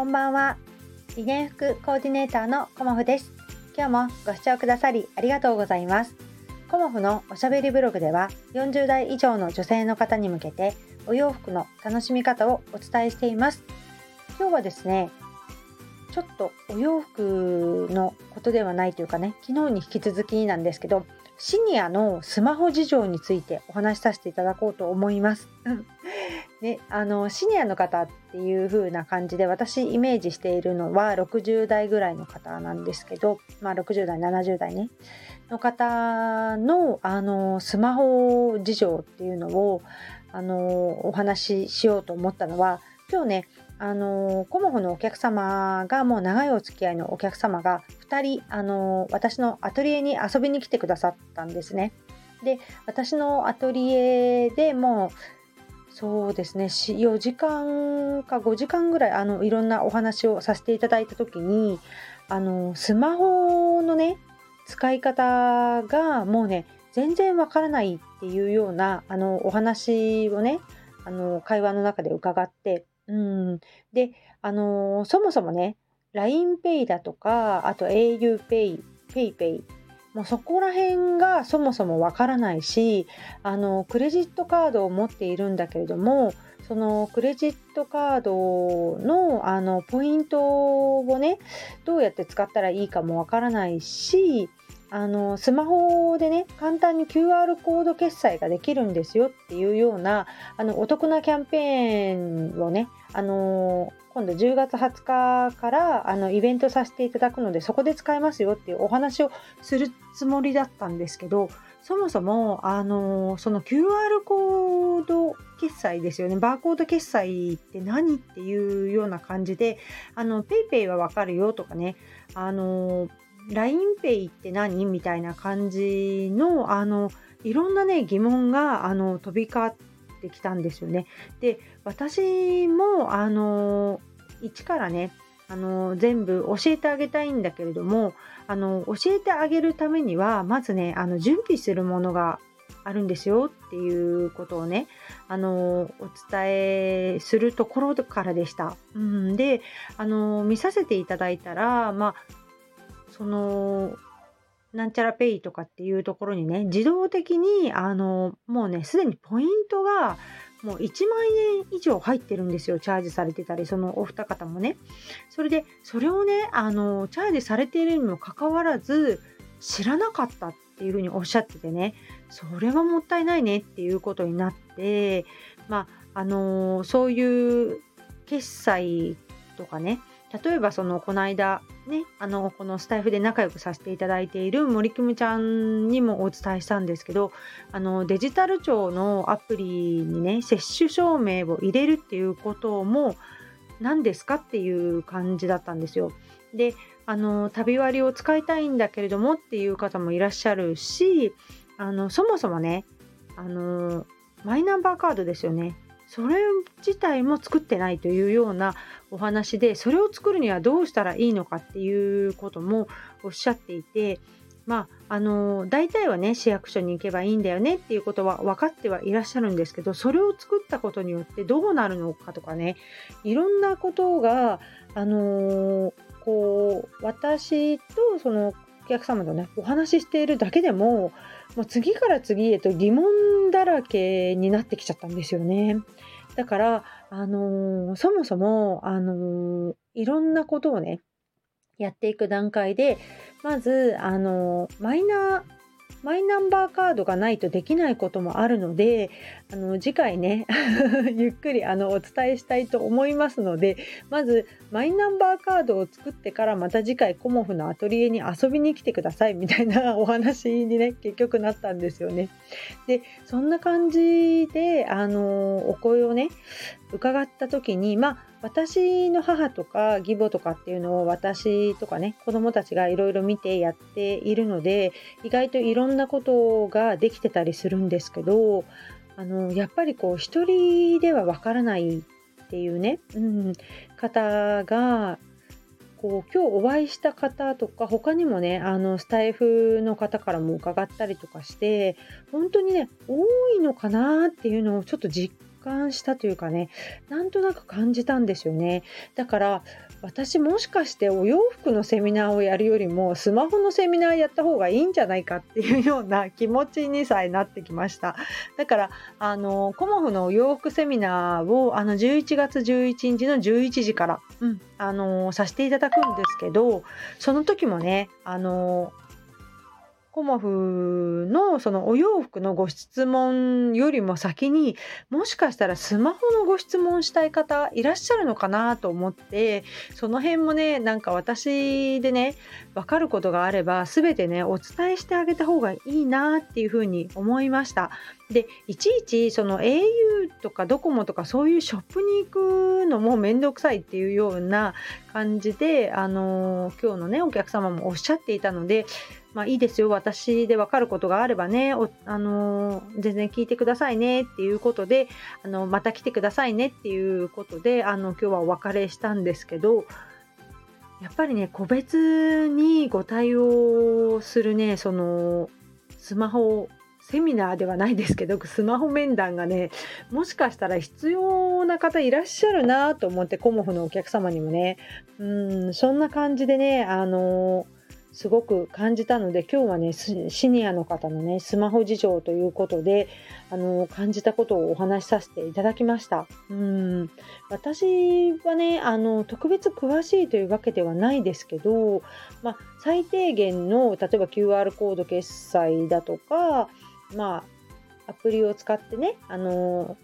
こんばんは。理念服コーディネーターのコモフです。今日もご視聴くださりありがとうございます。コモフのおしゃべりブログでは40代以上の女性の方に向けてお洋服の楽しみ方をお伝えしています。今日はですねちょっとお洋服のことではないというかね昨日に引き続きなんですけどシニアのスマホ事情についてお話しさせていただこうと思います。ね、あのシニアの方っていう風な感じで私イメージしているのは60代ぐらいの方なんですけど、まあ、60代70代ねの方のあのスマホ事情っていうのをあのお話ししようと思ったのは今日ねあのコモフのお客様がもう長いお付き合いのお客様が2人あの私のアトリエに遊びに来てくださったんですね。で私のアトリエでもうそうですね4時間か5時間ぐらいあのいろんなお話をさせていただいた時にあのスマホのね使い方がもうね全然わからないっていうようなあのお話をねあの会話の中で伺ってうん。で、あのそもそもね、LINEPay だとか、あと auPay、PayPay、もうそこら辺がそもそもわからないし、あの、クレジットカードを持っているんだけれども、そのクレジットカードのあのポイントをね、どうやって使ったらいいかもわからないし、あのスマホでね簡単に QR コード決済ができるんですよっていうようなあのお得なキャンペーンをねあの今度10月20日からあのイベントさせていただくのでそこで使えますよっていうお話をするつもりだったんですけどそもそもあのその QR コード決済ですよねバーコード決済って何っていうような感じであの PayPay はわかるよとかねあの LINEPay って何？みたいな感じのあのいろんなね疑問があの飛び交ってきたんですよね。で私もあの一からねあの全部教えてあげたいんだけれどもあの教えてあげるためにはまずねあの準備するものがあるんですよっていうことをねあのお伝えするところからでした。うん、であの見させていただいたら、まあ、そのなんちゃらペイとかっていうところにね自動的にあのもうねすでにポイントがもう1万円以上入ってるんですよチャージされてたりそのお二方もね。それでそれをねあのチャージされているにもかかわらず知らなかったっていうふうにおっしゃっててねそれはもったいないねっていうことになってまああのそういう決済とかね例えばそのこの間ねあのこのスタイフで仲良くさせていただいている森久美ちゃんにもお伝えしたんですけどあのデジタル庁のアプリにね接種証明を入れるっていうことも何ですかっていう感じだったんですよ。であの旅割を使いたいんだけれどもっていう方もいらっしゃるしあのそもそもねあのマイナンバーカードですよねそれ自体も作ってないというようなお話でそれを作るにはどうしたらいいのかっていうこともおっしゃっていてまああの大体はね市役所に行けばいいんだよねっていうことは分かってはいらっしゃるんですけどそれを作ったことによってどうなるのかとかねいろんなことがあのこう私とそのお客様とねお話ししているだけでももう次から次へと疑問だらけになってきちゃったんですよね。だから、あのー、そもそも、あのー、いろんなことをね、やっていく段階で、まず、あのー、マイナーマイナンバーカードがないとできないこともあるのであの次回ね ゆっくりあのお伝えしたいと思いますのでまずマイナンバーカードを作ってからまた次回コモフのアトリエに遊びに来てくださいみたいな お話にね結局なったんですよね。でそんな感じであのお声をね伺った時にまあ私の母とか義母とかっていうのを私とかね子供たちがいろいろ見てやっているので意外といろんなことができてたりするんですけどあのやっぱりこう一人ではわからないっていうね、うん、方がこう今日お会いした方とか他にもねあのスタイフの方からも伺ったりとかして本当にね多いのかなっていうのをちょっと実感したというかねなんとなく感じたんですよね。だから私もしかしてお洋服のセミナーをやるよりもスマホのセミナーやった方がいいんじゃないかっていうような気持ちにさえなってきました。だからあのコモフのお洋服セミナーをあの11月11日の11時から、うん、あのさせていただくんですけどその時もねあのコモフのそのお洋服のご質問よりも先にもしかしたらスマホのご質問したい方いらっしゃるのかなと思ってその辺もねなんか私でね分かることがあれば全てねお伝えしてあげた方がいいなっていうふうに思いました。でいちいちその au とかドコモとかそういうショップに行くのも面倒くさいっていうような感じであの今日のねお客様もおっしゃっていたのでまあいいですよ、私で分かることがあればね、あのー、全然聞いてくださいね。っていうことで、あのまた来てくださいね。っていうことで、あの今日はお別れしたんですけど、やっぱりね、個別にご対応するね、そのスマホセミナーではないですけどスマホ面談がねもしかしたら必要な方いらっしゃるなと思ってコモフのお客様にもね。うんそんな感じでねあのーすごく感じたので今日はねシニアの方のねスマホ事情ということであの感じたことをお話しさせていただきました。うん。私はねあの特別詳しいというわけではないですけど、まあ、最低限の例えば QR コード決済だとかまあアプリを使ってねあの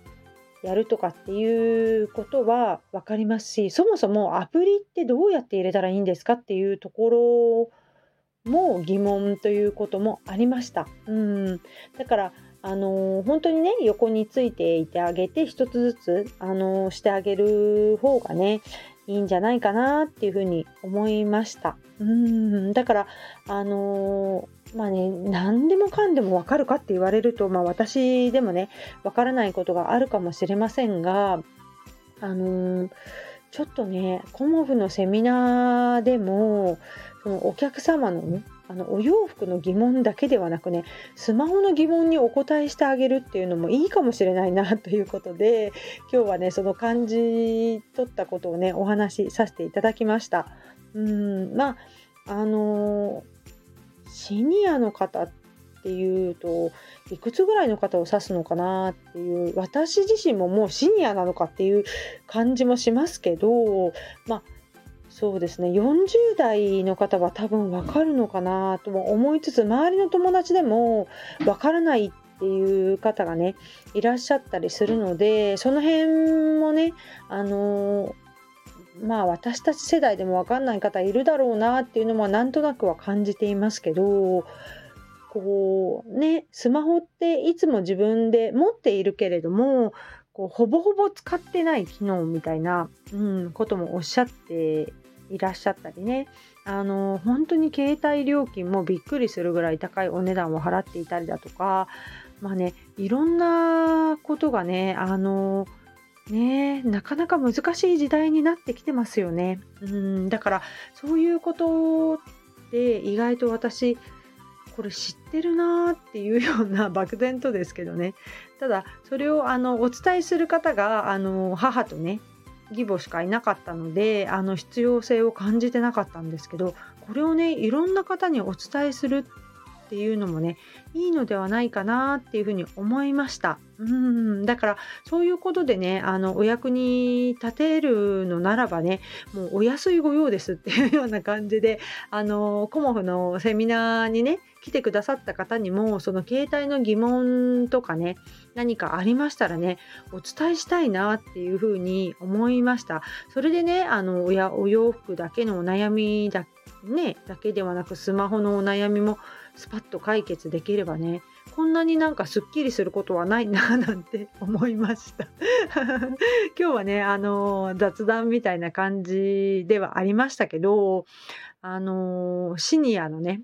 やるとかっていうことは分かりますしそもそもアプリってどうやって入れたらいいんですかっていうところも疑問ということもありました。うんだからあの、本当にね横についていてあげて一つずつ、あの、してあげる方がねいいんじゃないかなっていうふうに思いました。うんだからあの、まあね何でもかんでも分かるかって言われると、まあ、私でもね分からないことがあるかもしれませんがあのちょっとねコモフのセミナーでもそのお客様のねあのお洋服の疑問だけではなくねスマホの疑問にお答えしてあげるっていうのもいいかもしれないなということで今日はねその感じ取ったことをねお話しさせていただきました。うんまああのー、シニアの方っていうといくつぐらいの方を指すのかなっていう私自身ももうシニアなのかっていう感じもしますけどまあそうですね。40代の方は多分わかるのかなとも思いつつ周りの友達でもわからないっていう方がねいらっしゃったりするのでその辺もねあのまあ私たち世代でも分かんない方いるだろうなっていうのもなんとなくは感じていますけどこうねスマホっていつも自分で持っているけれどもこうほぼほぼ使ってない機能みたいな、うん、こともおっしゃっていらっしゃったりねあの本当に携帯料金もびっくりするぐらい高いお値段を払っていたりだとかまあねいろんなことがねあのねなかなか難しい時代になってきてますよね。うんだからそういうことって意外と私これ知ってるなーっていうような 漠然とですけどね。ただそれをあのお伝えする方があの母とね義母しかいなかったのであの必要性を感じてなかったんですけどこれをねいろんな方にお伝えするっていうのもねいいのではないかなっていうふうに思いました。うん。だからそういうことでねあのお役に立てるのならばねもうお安いご用ですっていう ような感じであのコモフのセミナーにね来てくださった方にもその携帯の疑問とかね何かありましたらねお伝えしたいなっていうふうに思いました。それでねあのおやお洋服だけのお悩みだ,、ね、だけではなくスマホのお悩みもスパッと解決できればねこんなになんかすっきりすることはないな なんて思いました 今日はねあの雑談みたいな感じではありましたけどあのシニアのね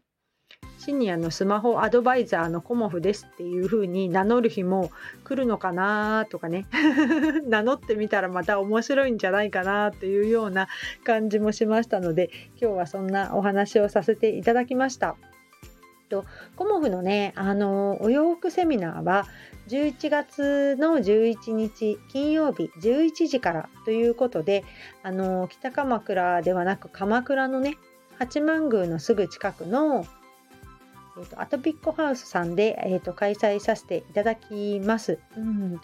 シニアのスマホアドバイザーのコモフですっていう風に名乗る日も来るのかなとかね 名乗ってみたらまた面白いんじゃないかなっていうような感じもしましたので今日はそんなお話をさせていただきました。とコモフのねあのお洋服セミナーは11月の11日金曜日11時からということであの北鎌倉ではなく鎌倉のね八幡宮のすぐ近くの、えーと、アトピックハウスさんで、えーと、開催させていただきます。うん、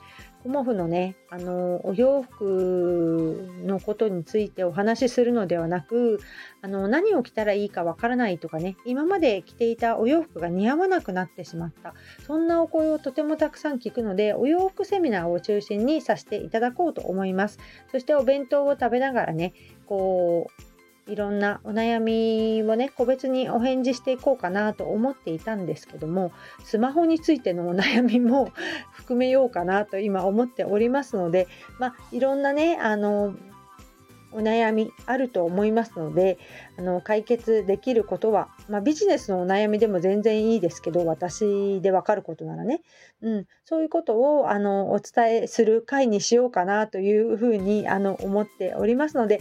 コモフのね、あのお洋服のことについてお話しするのではなくあの何を着たらいいかわからないとかね今まで着ていたお洋服が似合わなくなってしまった。そんなお声をとてもたくさん聞くのでお洋服セミナーを中心にさせていただこうと思います。そしてお弁当を食べながらねこういろんなお悩みをね個別にお返事していこうかなと思っていたんですけどもスマホについてのお悩みも 含めようかなと今思っておりますのでまあいろんなねあのお悩みあると思いますのであの解決できることは、まあ、ビジネスのお悩みでも全然いいですけど私で分かることならね、うん、そういうことをあのお伝えする回にしようかなというふうにあの思っておりますので